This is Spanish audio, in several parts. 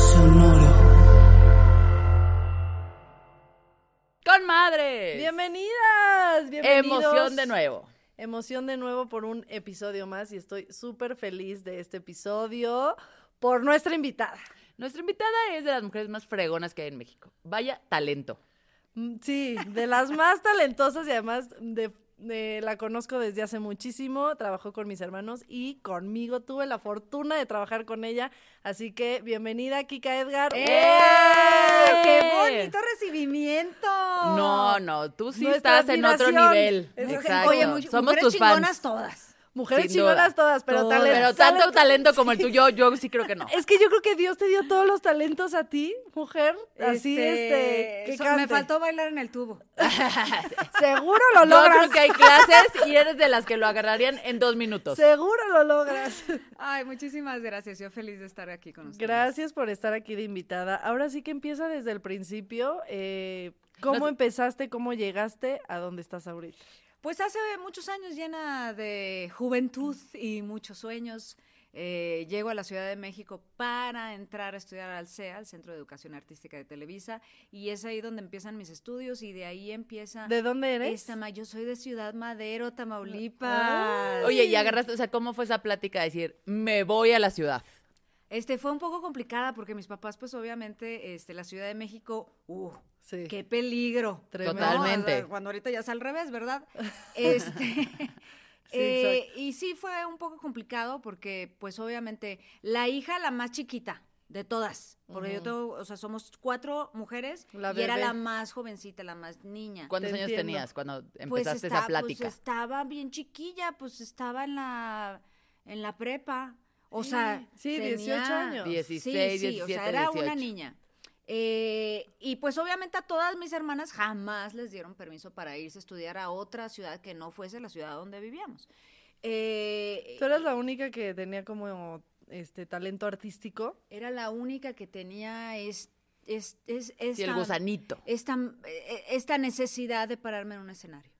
Sonoro. ¡Con madres! Bienvenidas, bienvenidos. Emoción de nuevo. Emoción de nuevo por un episodio más y estoy súper feliz de este episodio por nuestra invitada. Nuestra invitada es de las mujeres más fregonas que hay en México. Vaya talento. Mm, Sí, de las más talentosas y además de, de- la conozco desde hace muchísimo. Trabajó con mis hermanos y conmigo. Tuve la fortuna de trabajar con ella. Así que bienvenida, Kika Edgar. ¡Eh! ¡Qué bonito recibimiento! No, no, tú sí Nuestra estás en otro nivel. Exacto. Oye, mu- Somos tus fans. todas. Mujeres Sin duda. chingonas todas, pero Todas. talento. Pero tanto talento como el tuyo, yo sí creo que no. Es que yo creo que Dios te dio todos los talentos a ti, mujer. Así, este, que so- cante. me faltó bailar en el tubo. Seguro lo Yo logras. creo que hay clases y eres de las que lo agarrarían en dos minutos. Seguro lo logras. Ay, muchísimas gracias. Yo feliz de estar aquí con ustedes. Gracias por estar aquí de invitada. Ahora sí que empieza desde el principio. eh, ¿Cómo No empezaste? ¿Cómo llegaste a dónde estás ahorita? Pues hace muchos años llena de juventud y muchos sueños. eh, llego a la Ciudad de México para entrar a estudiar al CEA, al Centro de Educación Artística de Televisa, y es ahí donde empiezan mis estudios y de ahí empieza ¿De dónde eres? esta Yo soy de Ciudad Madero, Tamaulipas. Oye, y agarraste, o sea, ¿cómo fue esa plática de decir, me voy a la ciudad? Este fue un poco complicada porque mis papás, pues obviamente, este, la Ciudad de México, uh, Sí. qué peligro. Tremendo. Totalmente. Cuando ahorita ya es al revés, ¿verdad? Este, eh, y sí fue un poco complicado porque, pues obviamente, la hija, la más chiquita de todas, porque yo tengo, o sea, somos cuatro mujeres La y era la más jovencita, la más niña. ¿Cuántos Te años entiendo. tenías cuando Pues empezaste está- esa plática? Pues estaba bien chiquilla, pues estaba en la, en la prepa. O sea, Sí, tenía- 18 años. 16, sí, sí, 17, o sea, era una 18. niña. Eh, y pues obviamente a todas mis hermanas jamás les dieron permiso para irse a estudiar a otra ciudad que no fuese la ciudad donde vivíamos. Eh, ¿Tú eras la única que tenía como este talento artístico? era la única que tenía es, es, es- el esta, gusanito. esta, eh, esta necesidad de pararme en un escenario.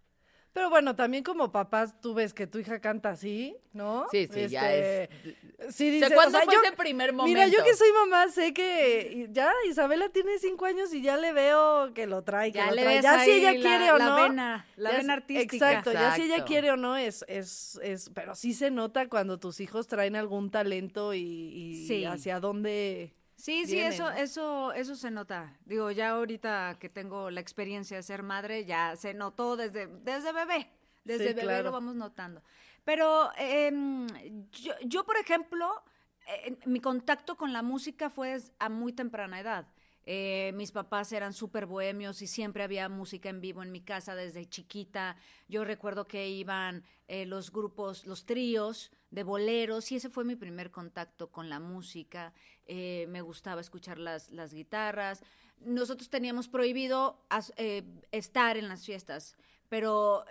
Pero bueno, también como papás tú ves que tu hija canta así, ¿no? Sí, sí, ya es- Este, Sí, O dice, sea, ¿cuándo o sea, fue yo- ese primer momento? Mira, yo que soy mamá sé que ya Isabela tiene cinco años y ya le veo que lo trae, que Ya lo le trae. ya si ella la- quiere o la no. vena, la ya vena artística. Exacto, ya si ella quiere o no es, es, es, pero sí se nota cuando tus hijos traen algún talento y, y Sí. hacia dónde. Sí, sí, eso, ¿no? eso, eso se nota. Digo, ya ahorita que tengo la experiencia de ser madre, ya se notó desde, desde bebé. Desde Sí, bebé claro. lo vamos notando. Pero em, yo, yo, por ejemplo, eh, mi contacto con la música fue a muy temprana edad. Eh, mis papás eran súper bohemios y siempre había música en vivo en mi casa desde chiquita. Yo recuerdo que iban eh, los grupos, los tríos de boleros y ese fue mi primer contacto con la música. Eh, me gustaba escuchar las, las guitarras. Nosotros teníamos prohibido as- eh, estar en las fiestas, pero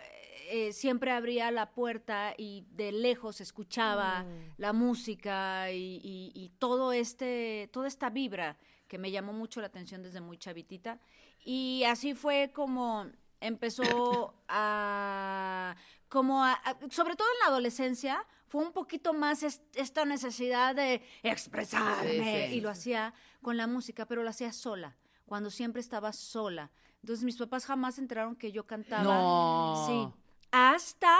eh, siempre abría la puerta y de lejos escuchaba la música y, y- y todo este, toda esta vibra que me llamó mucho la atención desde muy chavitita. Y así fue como empezó a, como a- a- sobre todo en la adolescencia, fue un poquito más es- esta necesidad de expresarme Sí, sí. y lo hacía con la música, pero lo hacía sola, cuando siempre estaba sola. Entonces mis papás jamás enteraron que yo cantaba. No. Sí. Hasta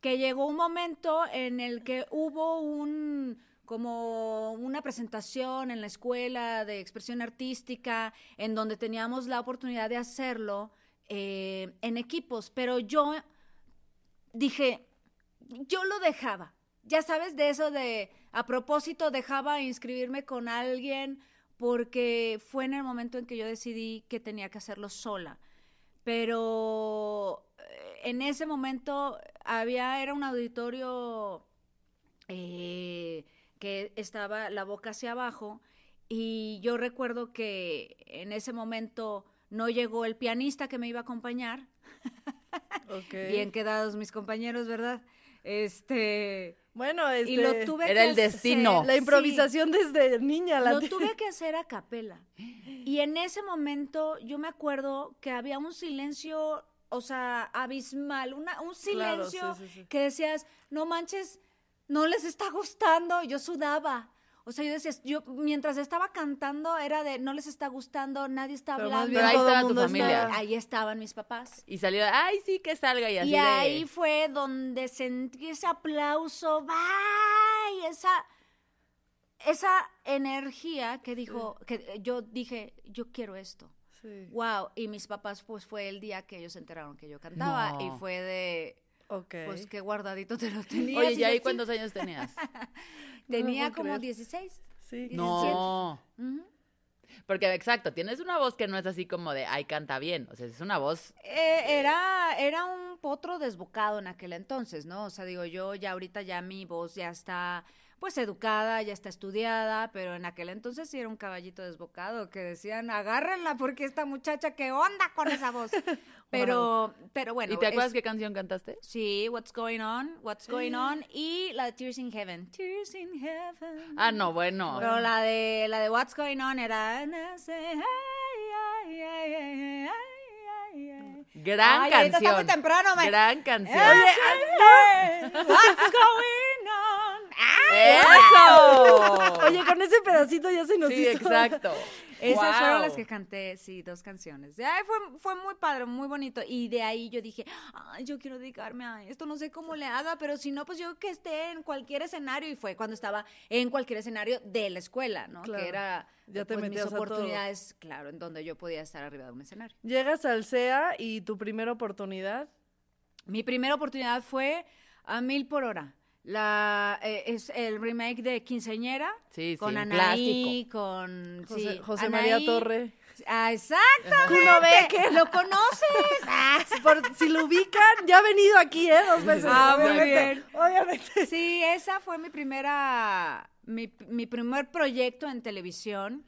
que llegó un momento en el que hubo un como una presentación en la escuela de expresión artística en donde teníamos la oportunidad de hacerlo eh, en equipos, pero yo dije, yo lo dejaba, ya sabes, de eso de, a propósito, dejaba inscribirme con alguien porque fue en el momento en que yo decidí que tenía que hacerlo sola. Pero eh, en ese momento había, era un auditorio eh, que estaba la boca hacia abajo y yo recuerdo que en ese momento no llegó el pianista que me iba a acompañar. Bien quedados mis compañeros, ¿verdad? Este Bueno, este, y lo tuve era que el destino. hacer- la sí. improvisación desde niña. La Lo tuve que hacer a capela. Y en ese momento yo me acuerdo que había un silencio, o sea, abismal, una, un Claro, silencio sí, sí, sí. que decías, no manches, no les está gustando. Yo sudaba. O sea, yo decía, yo mientras estaba cantando era de, no les está gustando, nadie está Pero hablando. bien Pero ahí estaba tu familia. estaba- Ahí estaban mis papás. Y salió, ay, sí, que salga y así Y de- ahí fue donde sentí ese aplauso, ¡ay! Esa, esa energía que dijo, que yo dije, yo quiero esto. Sí, Wow. Y mis papás, pues fue el día que ellos se enteraron que yo cantaba. No. Y fue de, pues qué guardadito te lo tenías. Oye, Y ¿y yo, ahí cuántos años tenías? Tenía No como creer. 16. Sí. no. Ujú. Porque, exacto, tienes una voz que no es así como de, ay, canta bien. O sea, es una voz Eh, era, era un potro desbocado en aquel entonces, ¿no? O sea, digo, yo ya ahorita ya mi voz ya está, pues, educada, ya está estudiada, pero en aquel entonces sí era un caballito desbocado que decían, agárrenla porque esta muchacha, ¿qué onda con esa voz? Pero, pero bueno. ¿Y te acuerdas es- qué canción cantaste? Sí, What's Going On, What's Going On y la de Tears in Heaven. Tears in Heaven. Ah, no, bueno. Pero la de, la de What's Going On era... Gran Ay, canción. está muy temprano, me- Gran canción. Hey, What's going on? ¡Eso! Oye, con ese pedacito ya se nos sí, hizo. exacto. Esas fueron las que canté, sí, dos canciones. Ay, fue, fue muy padre, muy bonito. Y de ahí yo dije, ay, yo quiero dedicarme a esto, no sé cómo le haga, pero si no, pues yo que esté en cualquier escenario. Y fue cuando estaba en cualquier escenario de la escuela, ¿no? Claro. Que era Ya te pues, mis metías a todo. oportunidades, claro, en donde yo podía estar arriba de un escenario. Llegas al CEA y tu primera oportunidad. Mi primera oportunidad fue a mil por hora. La, eh, es el remake de Quinceañera. Sí, sí, con un Anaí, con José, sí, José Anaí. María Torre. Ah, exactamente. Becker. ¿Lo conoces? Ah, Por- si lo ubican, ya ha venido aquí, ¿eh? Dos veces. Ah, muy obviamente. bien. Obviamente. Sí, esa fue mi primera, mi, mi primer proyecto en televisión,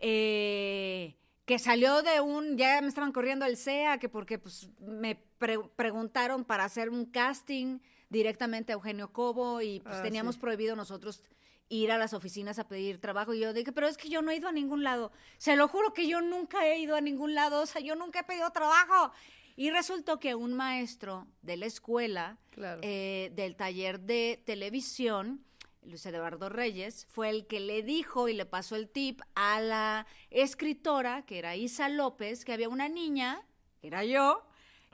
eh, que salió de un, ya me estaban corriendo el CEA, que porque pues me pre- preguntaron para hacer un casting directamente a Eugenio Cobo y pues Ah, teníamos sí. prohibido nosotros ir a las oficinas a pedir trabajo y yo dije, pero es que yo no he ido a ningún lado, se lo juro que yo nunca he ido a ningún lado, o sea, yo nunca he pedido trabajo. Y resultó que un maestro de la escuela Claro. eh, del taller de televisión, Luis Eduardo Reyes, fue el que le dijo y le pasó el tip a la escritora, que era Isa López, que había una niña, que era yo,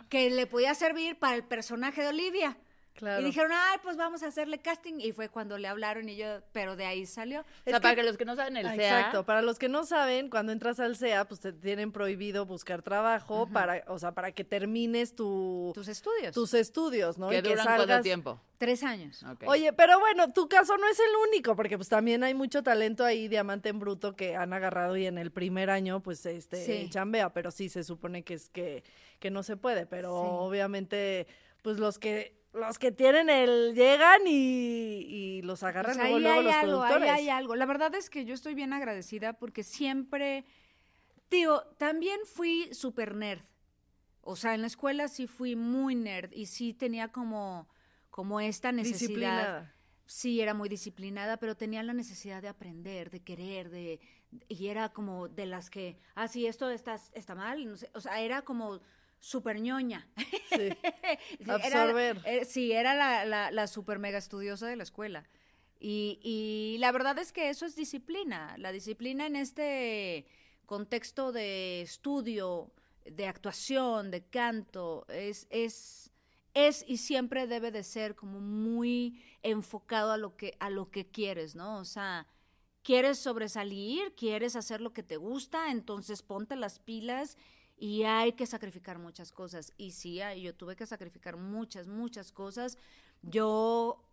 que le podía servir para el personaje de Olivia. Claro. Y dijeron, ay, pues vamos a hacerle casting. Y fue cuando le hablaron y yo, pero de ahí salió. O sea, Es para que- que los que no saben el Ah, SEA. Exacto, para los que no saben, cuando entras al CEA, pues te tienen prohibido buscar trabajo para, o sea, para que termines tu, Tus estudios. tus estudios, ¿no? Que Y duran cuánto salgas- tiempo. Tres años. Oye, pero bueno, tu caso no es el único, porque pues también hay mucho talento ahí, diamante en bruto, que han agarrado y en el primer año, pues, este, Sí. chambea, pero sí se supone que es que, que no se puede, pero Sí. obviamente, pues los que, los que tienen el, llegan y, y los agarran Pues luego, ahí luego hay los algo, ahí hay algo. La verdad es que yo estoy bien agradecida porque siempre, tío, también fui super nerd. O sea, en la escuela sí fui muy nerd y sí tenía como, como esta necesidad. Disciplinada. Sí, era muy disciplinada, pero tenía la necesidad de aprender, de querer, de y era como de las que, ah, sí, esto está, está mal, no sé, o sea, era como súper ñoña. Sí. Era- Absorber. eh, sí, era la, la, la super mega estudiosa de la escuela. Y, y la verdad es que eso es disciplina. La disciplina en este contexto de estudio, de actuación, de canto, es, es, es y siempre debe de ser como muy enfocado a lo que, a lo que quieres, ¿no? O sea, quieres sobresalir, quieres hacer lo que te gusta, entonces ponte las pilas y hay que sacrificar muchas cosas. Y sí, hay- yo tuve que sacrificar muchas, muchas cosas. Yo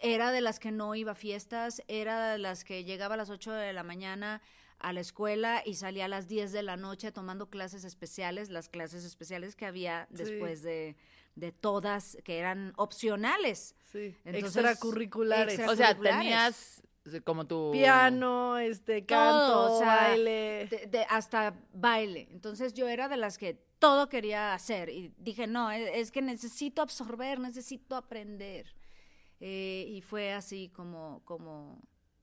era de las que no iba a fiestas, era de las que llegaba a las 8 de la mañana a la escuela y salía a las 10 de la noche tomando clases especiales, las clases especiales que había Sí. después de, de todas, que eran opcionales. Sí, Entonces, extracurriculares. extra- O sea, tenías como tu... Piano, este, canto, Todo, o sea, baile. de- de- hasta baile. Entonces yo era de las que todo quería hacer y dije, no, e- es, que necesito absorber, necesito aprender. Eh, y fue así como, como,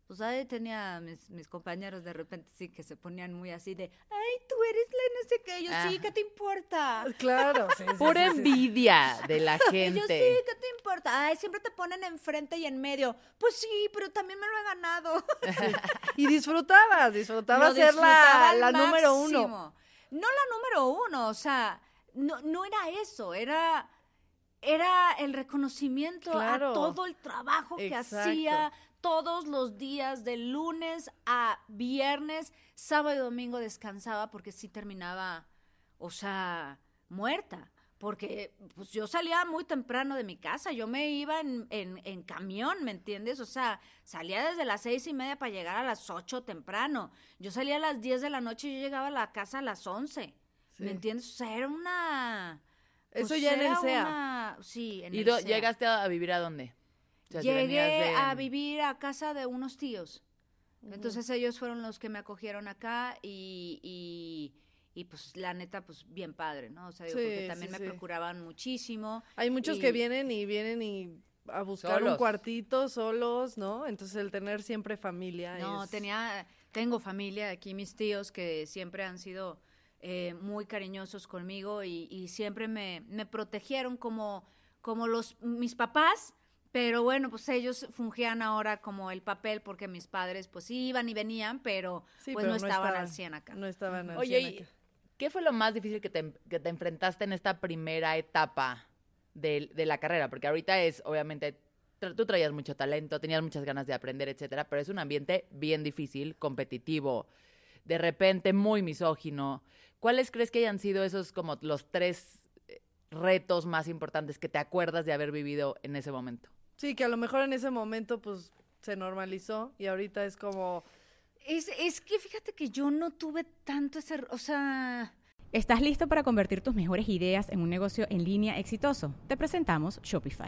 pues ahí tenía mis, mis compañeros de repente sí que se ponían muy así de, ay, tú eres la no sé qué, yo sí. ¿qué te importa? Claro, sí, sí, Pura sí, envidia de la Y yo sí, gente. ¿qué te importa? Ay, siempre te ponen enfrente y en medio. Pues sí, pero también me lo he ganado. Y disfrutabas, disfrutabas Lo ser la, la número uno. No la número uno, o sea, no, no era eso, era, era el reconocimiento Claro. a todo el trabajo que Exacto. hacía todos los días, de lunes a viernes, sábado y domingo descansaba porque sí terminaba, o sea, muerta. Porque pues yo salía muy temprano de mi casa, yo me iba en, en, en camión, ¿me entiendes? O sea, salía desde las seis y media para llegar a las ocho temprano. Yo salía a las diez de la noche y yo llegaba a la casa a las once. Sí. ¿Me entiendes? O sea, era una... Eso pues, ya en el SEA. una- Sí, en ¿Y el SEA. llegaste a vivir a dónde? Sea, Llegué de- a vivir a casa de unos tíos. Entonces ellos fueron los que me acogieron acá y, y, y, pues la neta, pues bien padre, ¿no? O sea, digo, Sí, porque también sí, me sí. procuraban muchísimo. Hay muchos Y- que vienen y vienen y a buscar un cuartito solos, ¿no? Entonces el tener siempre familia. No, es- tenía, tengo familia aquí, mis tíos que siempre han sido eh, muy cariñosos conmigo y, y siempre me, me protegieron como, como los, mis papás, pero bueno, pues ellos fungían ahora como el papel porque mis padres pues iban y venían, pero Sí, pues pero no estaban al estaban- 100 acá. No estaban al Oye, 100 ¿y acá. qué fue lo más difícil que te, que te enfrentaste en esta primera etapa de, de la carrera? Porque ahorita es, obviamente, tra- tú traías mucho talento, tenías muchas ganas de aprender, etcétera, pero es un ambiente bien difícil, competitivo, de repente muy misógino. ¿Cuáles crees que hayan sido esos como los tres eh, retos más importantes que te acuerdas de haber vivido en ese momento? Sí, que a lo mejor en ese momento pues se normalizó y ahorita es como... Es, es que fíjate que yo no tuve tanto ese, o sea, ¿Estás listo para convertir tus mejores ideas en un negocio en línea exitoso? Te presentamos Shopify.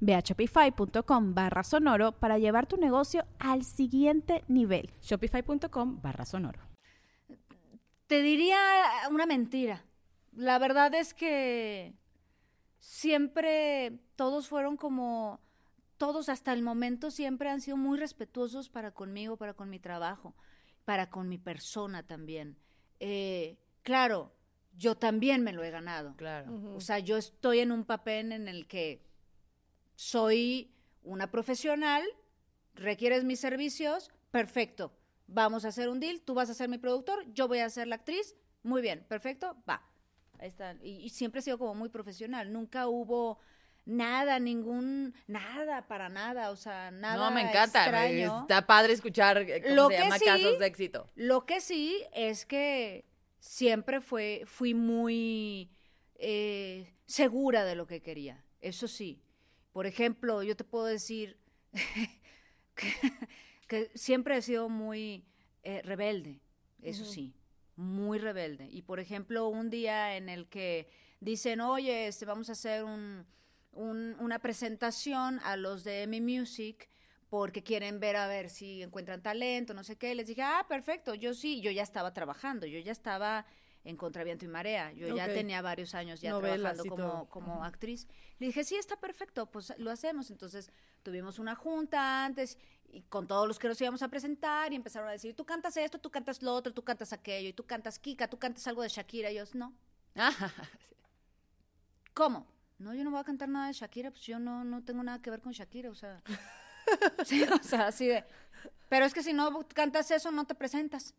Ve a shopify.com barra sonoro para llevar tu negocio al siguiente nivel. Shopify.com barra sonoro. te diría una mentira. La verdad es que siempre todos fueron como, todos hasta el momento siempre han sido muy respetuosos para conmigo, para con mi trabajo, para con mi persona también. Eh, claro, yo también me lo he ganado. Claro. O sea, yo estoy en un papel en el que soy una profesional, requieres mis servicios, perfecto. Vamos a hacer un deal, tú vas a ser mi productor, yo voy a ser la actriz, muy bien, perfecto, va. Ahí está. Y, y siempre he sido como muy profesional, nunca hubo nada, ningún, nada, para nada, o sea, nada no, me encanta. me- extraño. Está padre escuchar eh, cómo Lo se que llama sí- casos de éxito. Lo que sí es que siempre fue, fui muy eh, segura de lo que quería. Eso sí. Por ejemplo, yo te puedo decir que, que siempre he sido muy eh, rebelde. Eso sí, muy rebelde. Y por ejemplo, un día en el que dicen, oye, este, vamos a hacer un, un- una presentación a los de Mi Music porque quieren ver a ver si encuentran talento, no sé qué. Les dije, ah, perfecto, yo sí, yo ya estaba trabajando, yo ya estaba en Contraviento y Marea. Yo ya tenía varios años ya Novelas trabajando como, como actriz. Le dije, sí, está perfecto, pues lo hacemos. Entonces tuvimos una junta antes y con todos los que nos íbamos a presentar y empezaron a decir, tú cantas esto, tú cantas lo otro, tú cantas aquello, y tú cantas Kika, tú cantas algo de Shakira. Y yo, no. ¿Cómo? No, yo no voy a cantar nada de Shakira, pues yo no, no tengo nada que ver con Shakira, o sea. sí, o sea, así de. Pero es que si no cantas eso, no te presentas.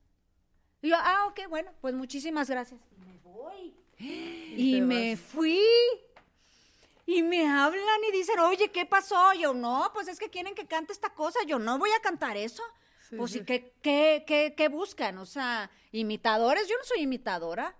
Y yo, ah, ok, bueno, pues muchísimas gracias. Y me voy. Y, me vas. fui. Y me hablan y dicen, oye, ¿qué pasó? Yo, no, pues es que quieren que cante esta cosa. Yo no voy a cantar eso. Sí, pues, sí. ¿y qué, qué, qué, qué buscan? O sea, imitadores. Yo no soy imitadora.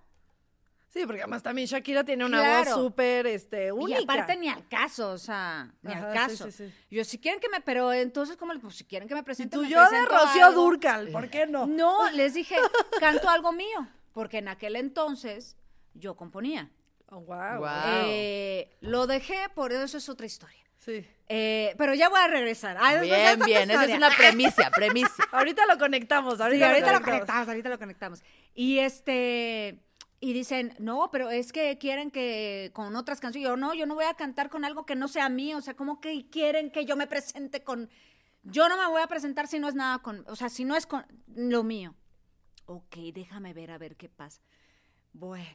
Sí, porque además también Shakira tiene una Claro. voz súper este, única. Y aparte ni al caso, o sea, ni Ajá, al caso. sí, sí. Yo, si quieren que me, pero entonces, ¿cómo? le- Pues si quieren que me Y presenten, tú me yo de Rocío algo. Durcal, ¿por qué no? No, les dije, canto algo mío, porque en aquel entonces yo componía. Oh, wow. Eh, lo dejé, por eso es otra historia. Sí. Eh, pero ya voy a regresar. Ah, Bien, bien. Esa es una premisa, premisa. Ahorita lo conectamos, Sí, ahorita, lo conectamos, ahorita lo conectamos. Y este, y dicen, no, pero es que quieren que con otras canciones, yo no, yo no voy a cantar con algo que no sea mío, o sea, ¿cómo que quieren que yo me presente con, yo no me voy a presentar si no es nada con, o sea, si no es con lo mío. Ok, déjame ver a ver qué pasa. Bueno,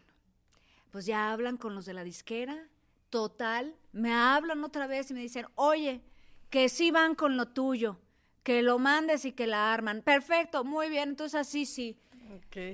pues ya hablan con los de la disquera, total, me hablan otra vez y me dicen, oye, que sí van con lo tuyo, que lo mandes y que la arman. Perfecto, muy bien, entonces así sí.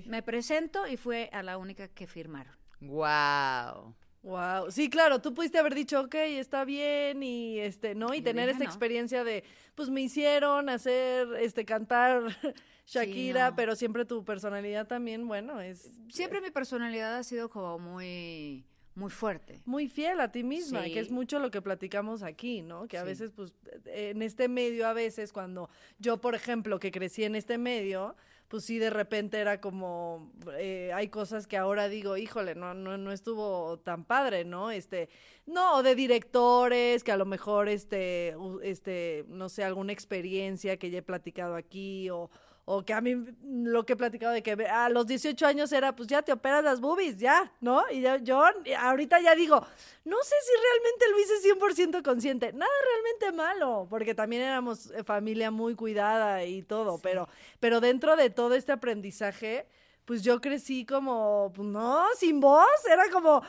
Me presento y fue a la única que firmaron. Wow. Wow. Sí, claro, tú pudiste haber dicho, ok, está bien, y este, ¿no? Y Yo tener dije, esta no. experiencia de, pues me hicieron hacer, este, cantar Shakira, no. pero siempre tu personalidad también, bueno, es Siempre mi personalidad ha sido como muy, muy fuerte. muy fiel a ti misma, Sí. que es mucho lo que platicamos aquí, ¿no? Que a Sí. veces, pues, en este medio, a veces, cuando yo, por ejemplo, que crecí en este medio, pues sí, de repente era como, eh, hay cosas que ahora digo, híjole, no, no, no estuvo tan padre, ¿no? Este, no, de directores, que a lo mejor, este, este, no sé, alguna experiencia que ya he platicado aquí, o, o que a mí mm, lo que he platicado de que a los 18 años era, pues ya te operas las boobies, ya, ¿no? Y ya- yo ahorita ya digo, no sé si realmente lo hice 100% consciente. Nada realmente malo, porque también éramos eh, familia muy cuidada y todo, pero, pero dentro de todo este aprendizaje, pues yo crecí como, pues no, sin voz, era como,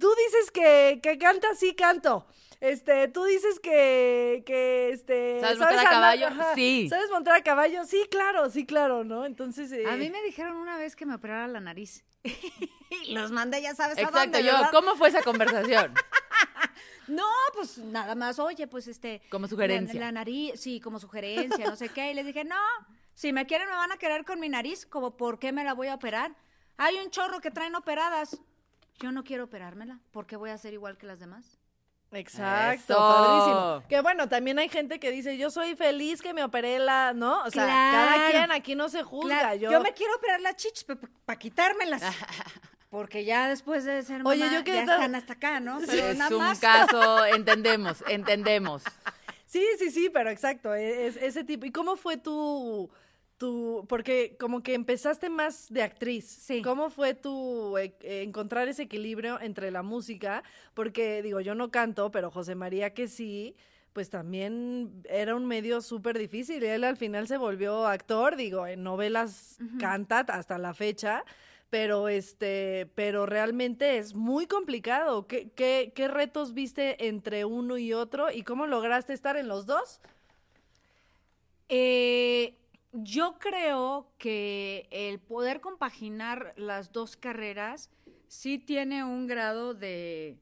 tú dices que, que cantas, sí canto. Este, tú dices que, que, este... ¿Sabes montar a caballo? Ajá. Sí. ¿Sabes montar a caballo? Sí, claro, sí, claro, ¿no? Entonces... A eh, mí me dijeron una vez que me operara la nariz. y los mandé, ya sabes a Exacto, dónde, yo, ¿verdad? ¿cómo fue esa conversación? No, pues nada más, oye, pues este... Como sugerencia. La, la nariz, sí, como sugerencia, no sé qué. Y les dije, no, si me quieren me van a querer con mi nariz, como por qué me la voy a operar. Hay un chorro que traen operadas. Yo no quiero operármela, ¿por qué voy a ser igual que las demás? Exacto, Eso. padrísimo. Que bueno, también hay gente que dice, yo soy feliz que me operé la, ¿no? O sea, cada quien aquí no se juzga. Claro, yo, yo... me quiero operar las chichis para quitármelas. Porque ya después de ser mamá, Oye, yo que ya tal- están hasta acá, ¿no? Pero es nada un más. caso, entendemos, entendemos. Sí, sí, sí, pero exacto, e- es, ese tipo. ¿Y cómo fue tu, tu, porque como que empezaste más de actriz? Sí. ¿Cómo fue tu eh, eh, encontrar ese equilibrio entre la música? Porque digo, yo no canto, pero José María que sí, pues también era un medio súper difícil. Él al final se volvió actor, digo, en novelas canta hasta la fecha. Pero este, pero realmente es muy complicado. ¿Qué, qué, qué retos viste entre uno y otro? ¿Y cómo lograste estar en los dos? Eh, yo creo que el poder compaginar las dos carreras sí tiene un grado de...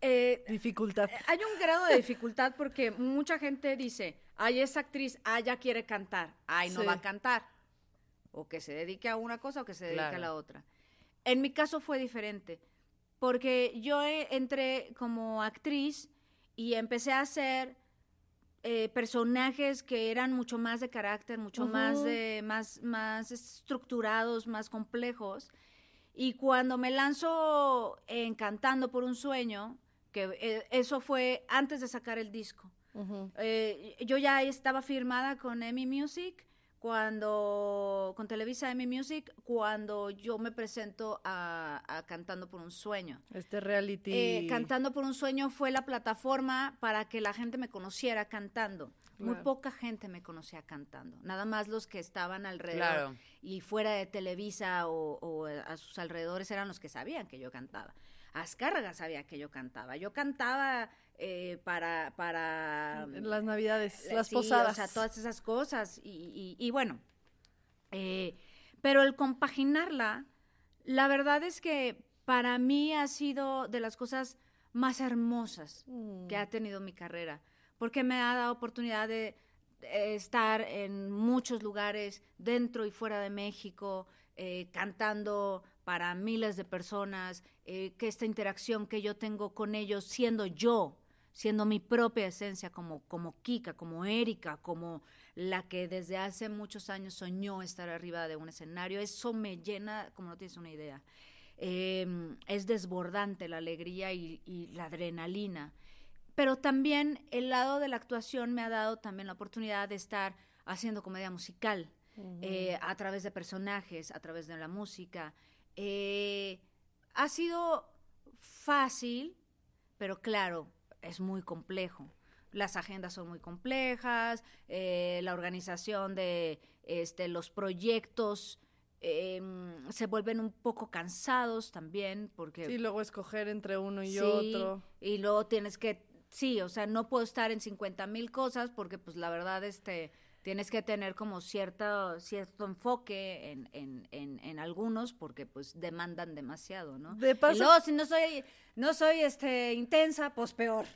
eh, Dificultad. hay un grado de dificultad porque mucha gente dice, ay, es actriz, ah, ya quiere cantar, ay, no Sí. va a cantar. O que se dedique a una cosa o que se dedique Claro. a la otra. En mi caso fue diferente, porque yo eh, entré como actriz y empecé a hacer eh, personajes que eran mucho más de carácter, mucho más, de, más, más estructurados, más complejos. Y cuando me lanzo en Cantando por un sueño, que eh, eso fue antes de sacar el disco, eh, yo ya estaba firmada con EMI Music, cuando con Televisa M Music, cuando yo me presento a, a Cantando por un Sueño. Este reality. Eh, Cantando por un Sueño fue la plataforma para que la gente me conociera cantando. Muy poca gente me conocía cantando, nada más los que estaban alrededor Claro. y fuera de Televisa o, o a sus alrededores eran los que sabían que yo cantaba. Azcárraga sabía que yo cantaba. Yo cantaba eh, para, para las navidades, la- las sí, posadas. O sea, todas esas cosas. Y, y- y bueno, eh, pero el compaginarla, la verdad es que para mí ha sido de las cosas más hermosas Mm. que ha tenido mi carrera, porque me ha dado oportunidad de estar en muchos lugares, dentro y fuera de México, eh, cantando para miles de personas, eh, que esta interacción que yo tengo con ellos, siendo yo, siendo mi propia esencia, como, como Kika, como Erika, como la que desde hace muchos años soñó estar arriba de un escenario, eso me llena, como no tienes una idea. Eh, es desbordante la alegría y, y la adrenalina. Pero también el lado de la actuación me ha dado también la oportunidad de estar haciendo comedia musical eh, a través de personajes, a través de la música. Eh, ha sido fácil, pero claro, es muy complejo. Las agendas son muy complejas, eh, la organización de este, los proyectos eh, se vuelven un poco cansados también, porque Sí, luego escoger entre uno y Sí, otro. Y luego tienes que, sí, o sea, no puedo estar en 50 mil cosas porque pues la verdad, este, tienes que tener como cierto, cierto enfoque en, en, en, en algunos porque pues demandan demasiado, ¿no? De paso- luego si no soy, no soy, este, intensa, pues peor,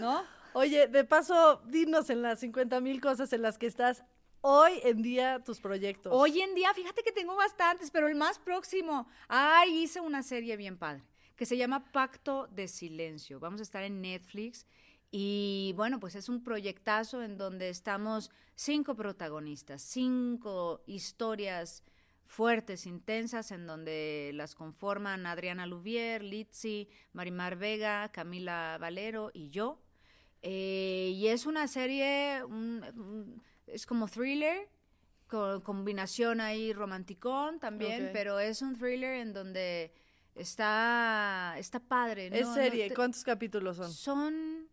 ¿no? Oye, de paso, dinos en las 50 mil cosas en las que estás hoy en día tus proyectos. Hoy en día, fíjate que tengo bastantes, pero el más próximo, ay, hice una serie bien padre que se llama Pacto de Silencio. Vamos a estar en Netflix y bueno, pues es un proyectazo en donde estamos cinco protagonistas, cinco historias fuertes, intensas, en donde las conforman Adriana Lubier, Litsi, Marimar Vega, Camila Valero y yo. Eh, y es una serie, un- un- es como thriller, con combinación ahí romanticón también, pero es un thriller en donde está, está padre. es serie, ¿cuántos capítulos son? Son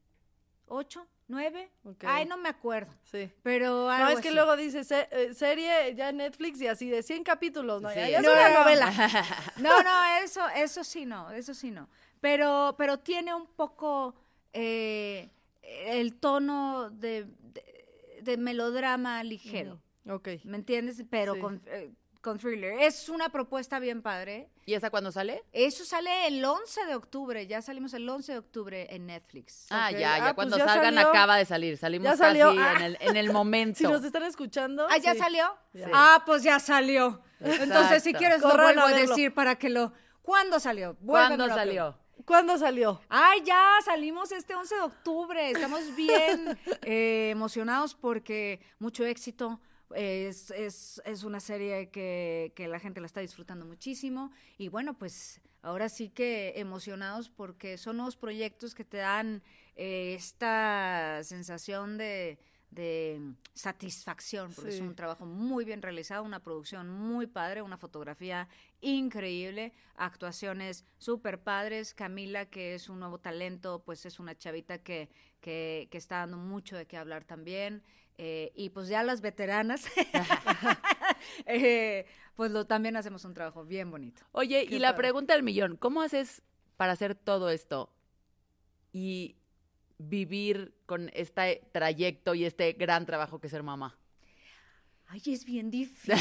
ocho, nueve. Ay, no me acuerdo. Sí. Pero No, es que así. luego dice se- eh, serie ya en Netflix y así de 100 capítulos, ¿no? Ya, Sí. ya es No, una no, no. novela. No, no, eso, eso sí no, eso sí no. Pero, pero tiene un poco eh, el tono de, de, de melodrama ligero, Ok. ¿me entiendes? Pero Sí. con, eh, con thriller. Es una propuesta bien padre. ¿Y esa cuándo sale? Eso sale el 11 de octubre, ya salimos el 11 de octubre en Netflix. Ah, Ok. ya, Ah, ya pues cuando ya salgan salió. acaba de salir. Salimos Ya salió. casi Ah. en, el, en el momento. Si nos están escuchando. Ah, ¿ya sí. salió? Ya. Ah, pues ya salió. Entonces, si quieres, lo Corran a vuelvo a decir para que lo... ¿Cuándo salió? ¿Cuándo Vuélvemelo a salió? ¿Cuándo salió? Ay, ya salimos este 11 de octubre. Estamos bien eh, emocionados porque mucho éxito. Es, es, es una serie que, que la gente la está disfrutando muchísimo. Y bueno, pues ahora sí que emocionados porque son nuevos proyectos que te dan eh, esta sensación de, de satisfacción, porque Sí. es un trabajo muy bien realizado, una producción muy padre, una fotografía increíble, actuaciones súper padres. Camila, que es un nuevo talento, pues es una chavita que, que, que está dando mucho de qué hablar también. Eh, y pues ya las veteranas, eh, pues lo, también hacemos un trabajo bien bonito. Oye, y la padre. pregunta del millón, ¿cómo haces para hacer todo esto y vivir con este trayecto y este gran trabajo que es ser mamá? Ay, es bien difícil.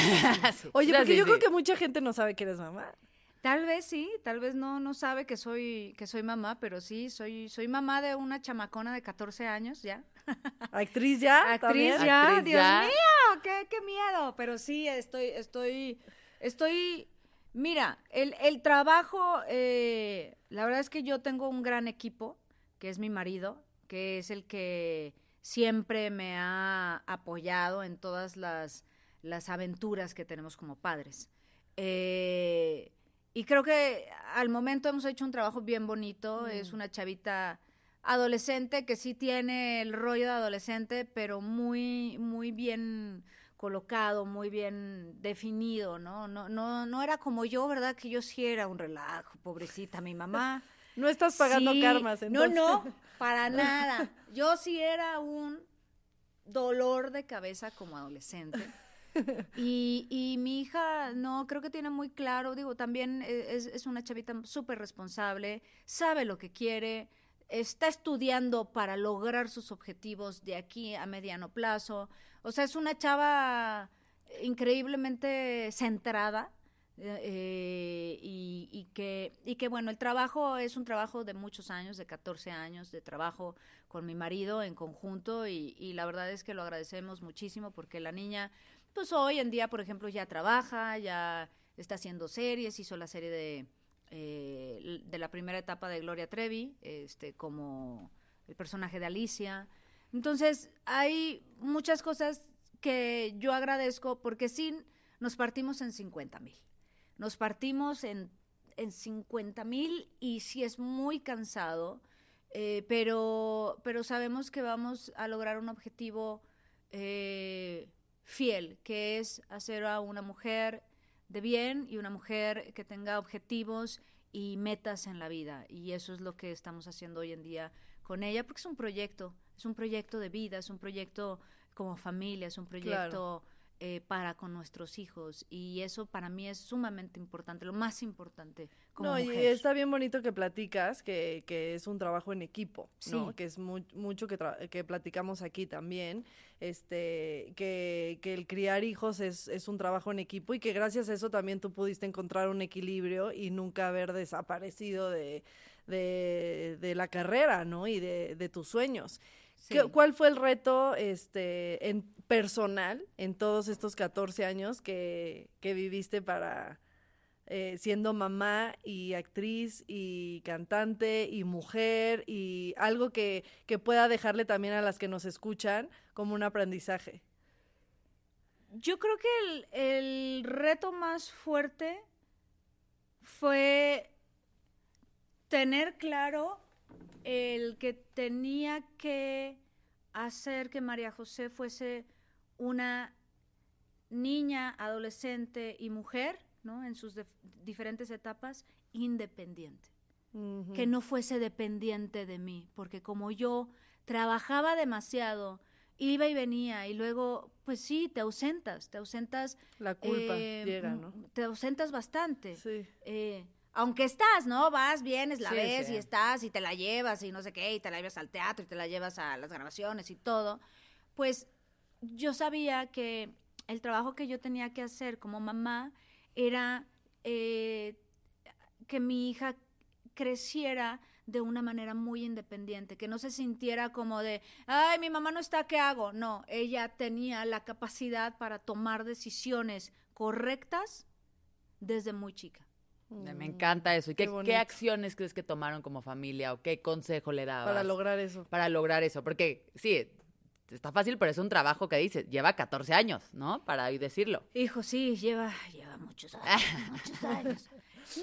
Sí. Oye, porque sí, yo creo que mucha gente no sabe que eres mamá. Tal vez sí, tal vez no, no sabe que soy, que soy mamá, pero sí, soy, soy mamá de una chamacona de 14 años ya. Actriz ya. Actriz también. ya, Actriz Dios ya. mío, qué, qué miedo. Pero sí, estoy, estoy, estoy. Mira, el, el trabajo, eh, la verdad es que yo tengo un gran equipo, que es mi marido, que es el que siempre me ha apoyado en todas las, las aventuras que tenemos como padres. Eh, y creo que al momento hemos hecho un trabajo bien bonito. Es una chavita adolescente que sí tiene el rollo de adolescente, pero muy, muy bien colocado, muy bien definido, ¿no? No, no, no era como yo, ¿verdad? Que yo sí era un relajo, pobrecita mi mamá. No estás pagando Sí, karmas, entonces. No, no, para nada. Yo sí era un dolor de cabeza como adolescente. Y, y mi hija, no, creo que tiene muy claro, digo, también e, es, es una chavita súper responsable, sabe lo que quiere, está estudiando para lograr sus objetivos de aquí a mediano plazo. O sea, es una chava increíblemente centrada. eh, y, y que, y que bueno, el trabajo es un trabajo de muchos años, de 14 años de trabajo con mi marido en conjunto y, y la verdad es que lo agradecemos muchísimo porque la niña, pues hoy en día, por ejemplo, ya trabaja, ya está haciendo series, hizo la serie de, eh, de la primera etapa de Gloria Trevi, este, como el personaje de Alicia. Entonces, hay muchas cosas que yo agradezco porque sí nos partimos en 50 mil. Nos partimos en, en 50 mil y sí es muy cansado, eh, pero, pero sabemos que vamos a lograr un objetivo eh, fiel, que es hacer a una mujer de bien y una mujer que tenga objetivos y metas en la vida. Y eso es lo que estamos haciendo hoy en día con ella, porque es un proyecto, es un proyecto de vida, es un proyecto como familia, es un proyecto eh, para con nuestros hijos. Y eso para mí es sumamente importante, lo más importante como no, y está bien bonito que platicas que, que es un trabajo en equipo, ¿no? Que es mu- mucho que, que platicamos aquí también, este, que, que el criar hijos es, es un trabajo en equipo y que gracias a eso también tú pudiste encontrar un equilibrio y nunca haber desaparecido de, de, de la carrera, ¿no? Y de, de tus sueños. Sí. ¿Qué- ¿Cuál fue el reto este, en personal en todos estos 14 años que, que viviste para eh, siendo mamá y actriz y cantante y mujer y algo que, que pueda dejarle también a las que nos escuchan como un aprendizaje? Yo creo que el, el reto más fuerte fue tener claro el que tenía que hacer que María José fuese una niña, adolescente y mujer, ¿no? En sus diferentes etapas, independiente Ujú. que no fuese dependiente de mí, porque como yo trabajaba demasiado, iba y venía y luego, pues sí, te ausentas, te ausentas. La culpa eh, llega, ¿no? Te ausentas bastante. Sí. Eh, aunque estás, ¿no? Vas, vienes, la Sí, ves sí. y estás y te la llevas y no sé qué, y te la llevas al teatro y te la llevas a las grabaciones y todo, pues yo sabía que el trabajo que yo tenía que hacer como mamá era eh, que mi hija creciera de una manera muy independiente, que no se sintiera como de, ay, mi mamá no está, ¿qué hago? No, ella tenía la capacidad para tomar decisiones correctas desde muy chica. Me encanta eso. ¿Y Qué qué acciones crees que tomaron como familia o qué consejo le dabas? Para lograr eso. para lograr eso? Porque sí, está fácil, pero es un trabajo que dices, lleva 14 años, ¿no? Para hoy decirlo. Hijo, sí, lleva, lleva muchos años, muchos años.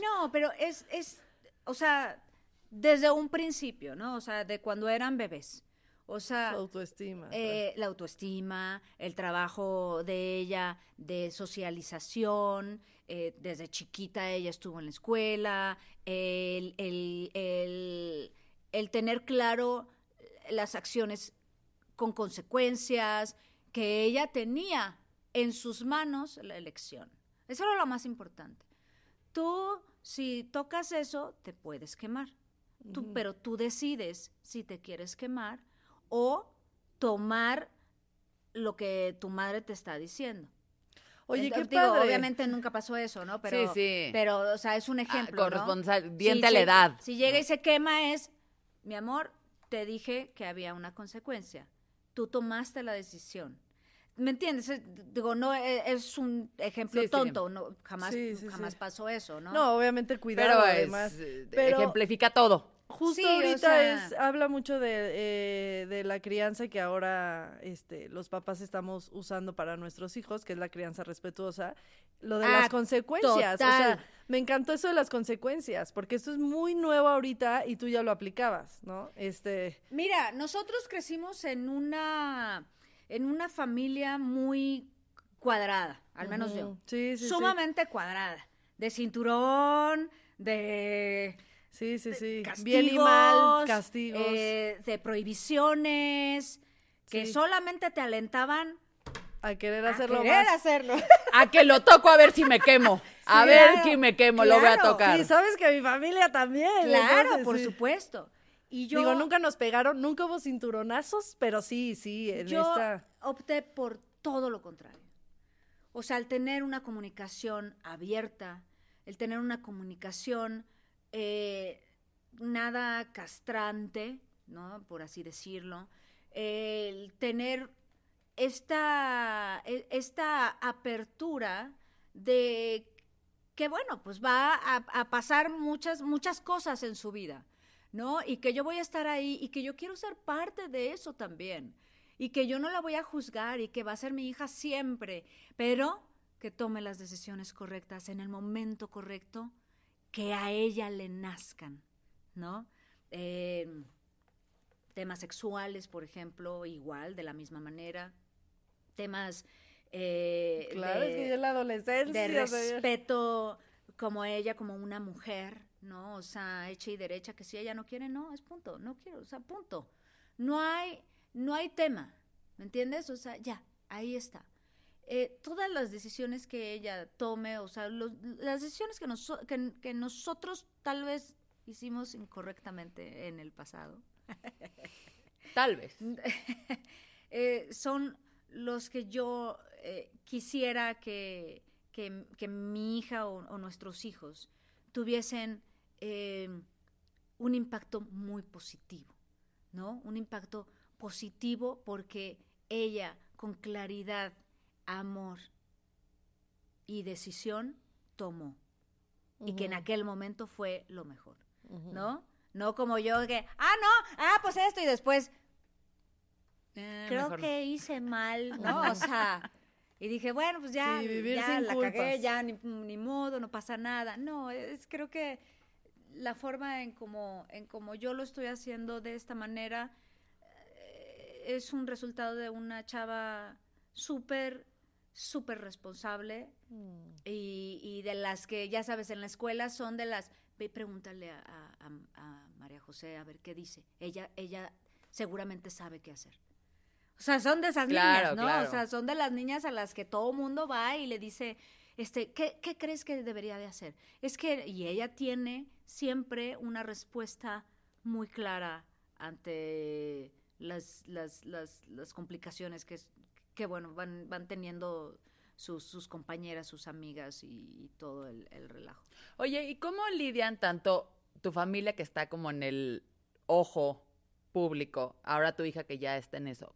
No, pero es, es, o sea, desde un principio, ¿no? O sea, de cuando eran bebés. O sea, Su autoestima. eh, la autoestima, el trabajo de ella de socialización, eh, desde chiquita ella estuvo en la escuela, el, el- el- el tener claro las acciones con consecuencias, que ella tenía en sus manos la elección. Eso era lo más importante. Tú, si tocas eso, te puedes quemar. Tú- pero tú decides si te quieres quemar o tomar lo que tu madre te está diciendo. Oye, Ent- qué digo, padre. Obviamente nunca pasó eso, ¿no? Pero, sí. Pero, o sea, es un ejemplo, ¿no? corresponsal- diente a la edad, Si llega y se quema es, mi amor, te dije que había una consecuencia. Tú tomaste la decisión. ¿Me entiendes? Eh, Digo, no eh, es un ejemplo Sí, sí. tonto, no jamás Sí, sí, jamás sí. pasó eso, ¿no? No, obviamente Pero cuidado, además. eh, Pero- ejemplifica todo. Justo Sí, o ahorita sea- es, habla mucho de, eh, de la crianza que ahora este, los papás estamos usando para nuestros hijos, que es la crianza respetuosa, lo de Ah, las consecuencias. O sea, me encantó eso de las consecuencias, porque esto es muy nuevo ahorita y tú ya lo aplicabas, ¿no? Este, Mira, nosotros crecimos en una, en una familia muy cuadrada, al menos yo. Sí, sí. Sumamente cuadrada. De cinturón, de Sí, sí, sí. castigos, Bien y mal, castigos. eh, de prohibiciones, que Sí. solamente te alentaban a querer a hacerlo querer más. hacerlo. A que lo toco a ver si me quemo. A Sí, ver claro, si me quemo, lo voy a claro. tocar. Sí, sabes que mi familia también. claro, entonces, por sí. supuesto. Y yo Digo, nunca nos pegaron, nunca hubo cinturonazos, pero sí, sí, en yo esta. opté por todo lo contrario. O sea, el tener una comunicación abierta, el tener una comunicación eh, nada castrante, ¿no? Por así decirlo. El tener esta, e- esta apertura de que, bueno, pues va a, a pasar muchas, muchas cosas en su vida, ¿no? Y que yo voy a estar ahí y que yo quiero ser parte de eso también. Y que yo no la voy a juzgar y que va a ser mi hija siempre, pero que tome las decisiones correctas en el momento correcto, que a ella le nazcan, ¿no? Eh, temas sexuales, por ejemplo, igual, de la misma manera. Temas eh, Claro, de, es que yo en la adolescencia. de respeto como ella, como una mujer, ¿no? O sea, hecha y derecha, que si ella no quiere, no, es punto, no quiero, o sea, punto. No hay, no hay tema, ¿me entiendes? O sea, ya, ahí está. Eh, todas las decisiones que ella tome, o sea, los- las decisiones que, noso- que, que nosotros tal vez hicimos incorrectamente en el pasado, Tal vez. eh, son los que yo eh, quisiera que, que- que mi hija o, o nuestros hijos tuviesen eh, un impacto muy positivo, ¿no? Un impacto positivo porque ella con claridad, amor y decisión tomó y que en aquel momento fue lo mejor. ¿no? No como yo que, ah, no, ah, pues esto y después, Eh, creo mejor que hice mal, ¿no? O sea, y dije, bueno, pues ya, Sí, vivir ya sin la culpas. cagué, ya ni, ni modo, no pasa nada. No, es creo que la forma en como, en como yo lo estoy haciendo de esta manera eh, es un resultado de una chava súper, súper responsable Mm. y, y de las que, ya sabes, en la escuela son de las... Ve, pregúntale a, a- a- a María José a ver qué dice. Ella, ella seguramente sabe qué hacer. O sea, son de esas Claro, niñas, ¿no? claro. O sea, son de las niñas a las que todo mundo va y le dice, este, ¿qué, qué crees que debería de hacer? Es que, y ella tiene siempre una respuesta muy clara ante las, las, las, las complicaciones que, es- que bueno, van, van teniendo sus, sus compañeras, sus amigas y, y todo el, el relajo. Oye, ¿y cómo lidian tanto tu familia que está como en el ojo público, ahora tu hija que ya está en eso,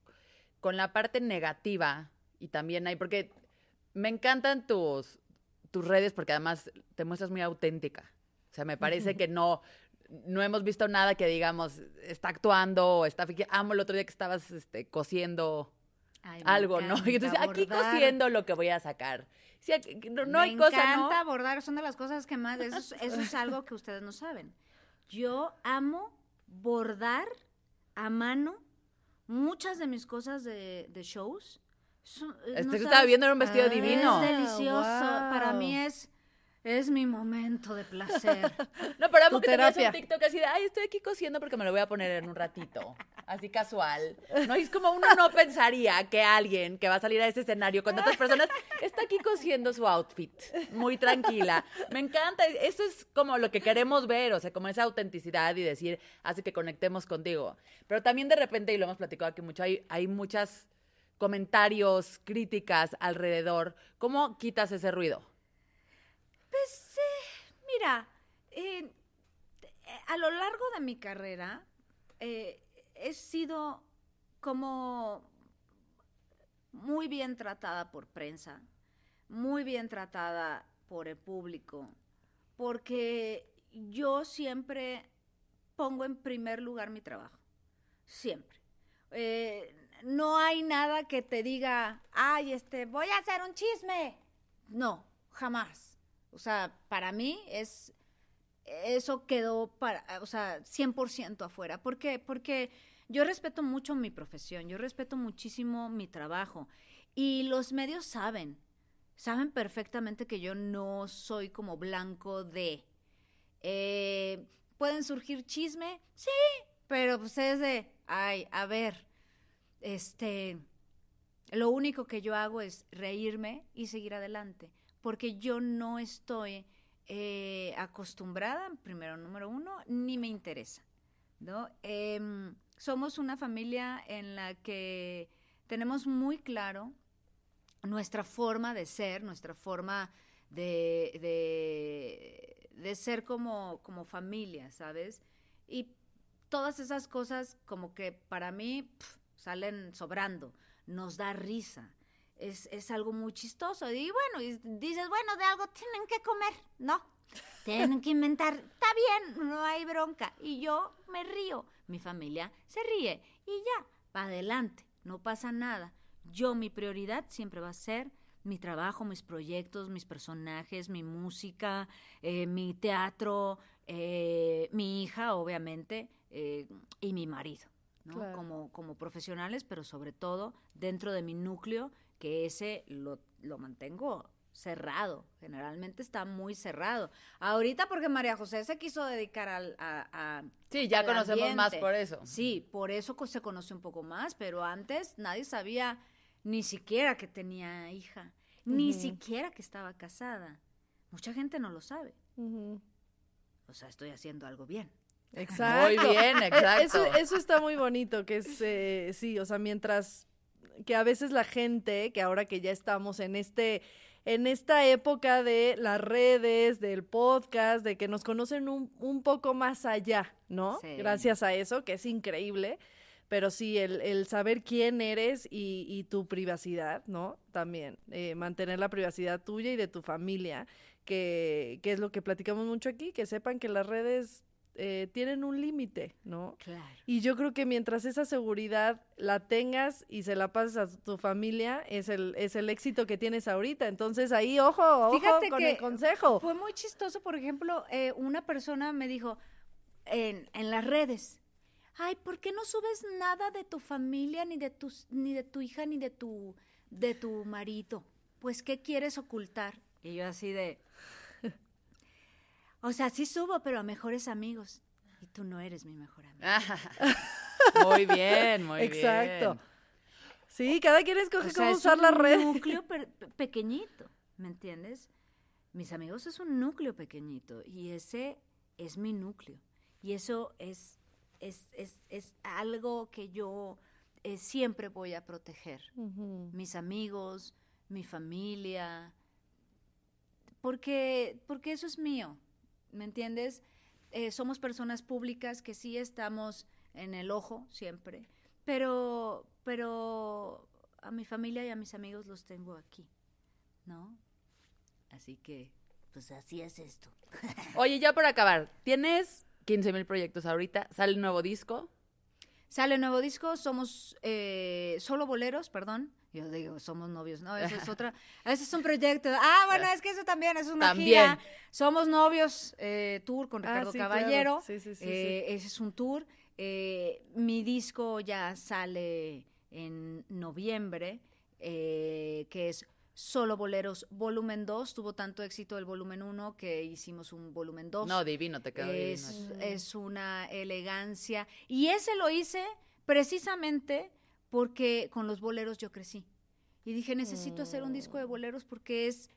con la parte negativa y también hay, porque me encantan tus, tus redes porque además te muestras muy auténtica. O sea, me parece que no, no hemos visto nada que digamos, está actuando o está... Amo el otro día que estabas este, cosiendo Ay, algo, ¿no? Y entonces, encanta aquí cosiendo lo que voy a sacar. Sí, no, no me hay cosa, ¿no? encanta bordar, son de las cosas que más, eso es, eso es algo que ustedes no saben. Yo amo bordar a mano muchas de mis cosas de, de shows. Eh, Este no que estaba viendo era un vestido Ah, divino. Es delicioso, wow. para mí es, es mi momento de placer. No, pero amo que terapia. un TikTok así de, ay, estoy aquí cosiendo porque me lo voy a poner en un ratito. Así casual. No, y es como uno no pensaría que alguien que va a salir a ese escenario con tantas personas está aquí cosiendo su outfit. Muy tranquila. Me encanta. Eso es como lo que queremos ver, o sea, como esa autenticidad y decir, hace que conectemos contigo. Pero también de repente, y lo hemos platicado aquí mucho, hay, hay muchas comentarios, críticas alrededor. ¿Cómo quitas ese ruido? Pues, mira, eh, a lo largo de mi carrera eh, he sido como muy bien tratada por prensa, muy bien tratada por el público, porque yo siempre pongo en primer lugar mi trabajo, siempre. No hay nada que te diga, ay, este, voy a hacer un chisme. No, jamás. O sea, para mí es eso quedó para, o sea, 100% afuera. ¿Por qué? Porque yo respeto mucho mi profesión, yo respeto muchísimo mi trabajo Y los medios saben, saben perfectamente que yo no soy como blanco de... eh, ¿Pueden surgir chisme? Sí, pero pues es de, ay, a ver, este, lo único que yo hago es reírme y seguir adelante, porque yo no estoy eh, acostumbrada, primero, número uno, ni me interesa, ¿no? Em, somos una familia en la que tenemos muy claro nuestra forma de ser, nuestra forma de, de, ser como, como familia, ¿sabes? Y todas esas cosas como que para mí salen sobrando, nos da risa. Es, es algo muy chistoso. Y bueno, y dices, bueno, de algo tienen que comer. No, tienen que inventar. Está bien, no hay bronca. Y yo me río. Mi familia se ríe. Y ya, va adelante. No pasa nada. Yo, mi prioridad siempre va a ser mi trabajo, mis proyectos, mis personajes, mi música, eh, mi teatro, eh, mi hija, obviamente, eh, y mi marido, ¿no? Claro. Como, como profesionales, pero sobre todo dentro de mi núcleo, que ese lo, lo mantengo cerrado, generalmente está muy cerrado. Ahorita porque María José se quiso dedicar al, a, a- Sí, ya al conocemos más por eso. Sí, por eso se conoce un poco más, pero antes nadie sabía ni siquiera que tenía hija, ni siquiera que estaba casada. Mucha gente no lo sabe. O sea, estoy haciendo algo bien. Exacto. Muy bien, exacto. Eso, eso está muy bonito, que es, eh, sí, o sea, mientras que a veces la gente, que ahora que ya estamos en este, en esta época de las redes, del podcast, de que nos conocen un, un poco más allá, ¿no? Sí. Gracias a eso, que es increíble. Pero sí, el, el saber quién eres y, y tu privacidad, ¿no? También, eh, mantener la privacidad tuya y de tu familia, que, que es lo que platicamos mucho aquí, que sepan que las redes eh, tienen un límite, ¿no? Claro. Y yo creo que mientras esa seguridad la tengas y se la pases a tu familia, es el, es el éxito que tienes ahorita. Entonces ahí, ojo, ojo Fíjate con que el consejo. Fue muy chistoso, por ejemplo, eh, una persona me dijo en, en las redes, ay, ¿por qué no subes nada de tu familia, ni de tus, ni de tu hija, ni de tu, de tu marido? Pues, ¿qué quieres ocultar? Y yo así de, o sea, sí subo, pero a mejores amigos. Y tú no eres mi mejor amigo. muy bien, muy Exacto. bien. Sí, cada quien escoge O sea, cómo es usar un las redes. núcleo per- pe- pequeñito, ¿me entiendes? Mis amigos es un núcleo pequeñito y ese es mi núcleo. Y eso es, es, es, es algo que yo eh, siempre voy a proteger. Mis amigos, mi familia, porque, porque eso es mío, ¿me entiendes? Eh, somos personas públicas que sí estamos en el ojo siempre, pero, pero a mi familia y a mis amigos los tengo aquí, ¿no? Así que, pues así es esto. Oye, ya por acabar, tienes 15 mil proyectos ahorita, sale un nuevo disco. Sale nuevo disco, somos eh, solo boleros, perdón. Yo digo, somos novios, no, eso es otra, ese es un proyecto. Ah, bueno, es que eso también es una También. gira. Somos novios, eh, tour con Ah, Ricardo sí, claro. Caballero. Sí, sí, sí, Eh, Ese es un tour. Eh, mi disco ya sale en noviembre, eh, que es Solo Boleros Volumen 2. Tuvo tanto éxito el volumen 1 que hicimos un volumen 2 No, divino, te quedó es, divino. es una elegancia. Y ese lo hice precisamente porque con los boleros yo crecí. Y dije, necesito hacer un disco de boleros porque es,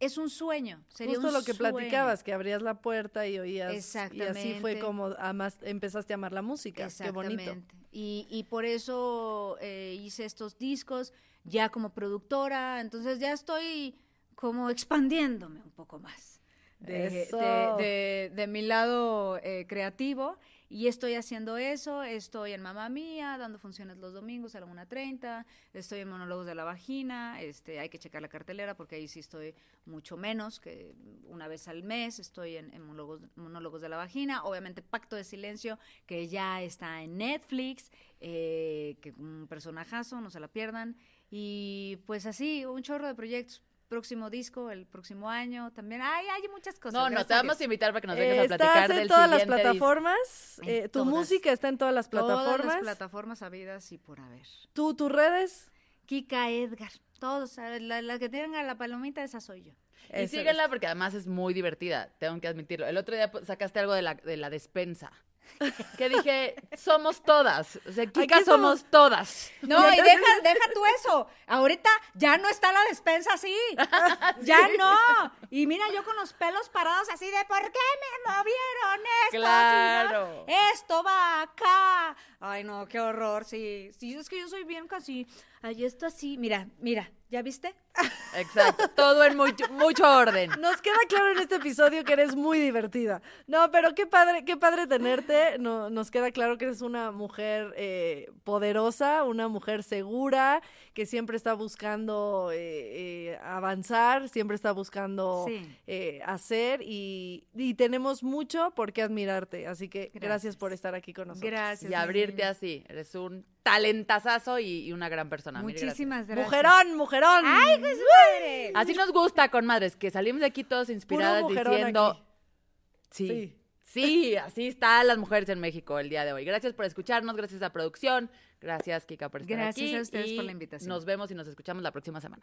es un sueño. Sería Justo un lo que sueño. platicabas, que abrías la puerta y oías. Y así Exactamente. fue como amas- empezaste a amar la música. Qué bonito. Exactamente. Y, y por eso eh, hice estos discos ya como productora. Entonces ya estoy como expandiéndome un poco más de, Eso. de- de- de mi lado eh, creativo. Y estoy haciendo eso. Estoy en Mamá Mía, dando funciones los domingos a la 1.30. Estoy en Monólogos de la Vagina. Este, hay que checar la cartelera porque ahí sí estoy mucho menos que una vez al mes. Estoy en, monólogos, monólogos de la Vagina. Obviamente Pacto de Silencio, que ya está en Netflix. eh, que un personajazo, no se la pierdan. Y pues así, un chorro de proyectos. Próximo disco, el próximo año también. Ay, hay muchas cosas. No, no, te vamos a invitar para que nos Eh, dejes a estás platicar en del todas las siguiente disco. plataformas. En eh, tu todas. música está en todas las Todas plataformas. las plataformas habidas y por haber. ¿Tú, tus redes? Kika, Edgar, todos, la, la que tienen a la palomita, esa soy yo. Y síguela porque además es muy divertida, tengo que admitirlo. El otro día pues, sacaste algo de la, de la despensa. Que dije, somos todas. O sea, Kika Aquí somos- somos todas. No, y deja, deja tú eso. Ahorita ya no está la despensa así. Ya no. Y mira, yo con los pelos parados así de ¿por qué me movieron esto? Claro. Si no, esto va acá. Ay, no, qué horror. Sí, sí, es que yo soy bien casi. Ay, esto así. Mira, mira, ¿ya viste? Exacto, todo en mucho, mucho orden. Nos queda claro en este episodio que eres muy divertida. No, pero qué padre, qué padre tenerte. No, nos queda claro que eres una mujer eh, poderosa, una mujer segura, que siempre está buscando eh, eh, avanzar, siempre está buscando Sí. eh, hacer y, y tenemos mucho por qué admirarte. Así que gracias, Gracias. por estar aquí con nosotros. Gracias. Y abrirte así. Eres un talentazazo y, y una gran persona. Gracias. Muchísimas gracias. Mujerón, mujerón. ¡Ay, qué padre! Así nos gusta con madres, que salimos de aquí todos inspiradas diciendo. aquí. Sí. Sí. Sí, así están las mujeres en México el día de hoy. Gracias por escucharnos, gracias a producción, gracias Kika por estar Gracias aquí. a ustedes y por la invitación. Nos vemos y nos escuchamos la próxima semana.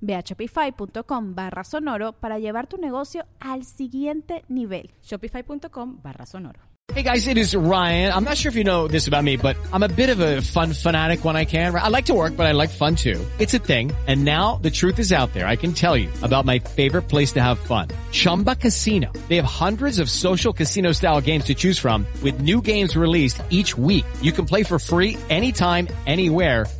Ve a shopify.com barra sonoro para llevar tu negocio al siguiente nivel. Shopify.com barra sonoro. Hey guys, it is Ryan. I'm not sure if you know this about me, but I'm a bit of a fun fanatic when I can. I like to work, but I like fun too. It's a thing. And now the truth is out there. I can tell you about my favorite place to have fun. Chumba Casino. They have hundreds of social casino style games to choose from with new games released each week. You can play for free anytime, anywhere.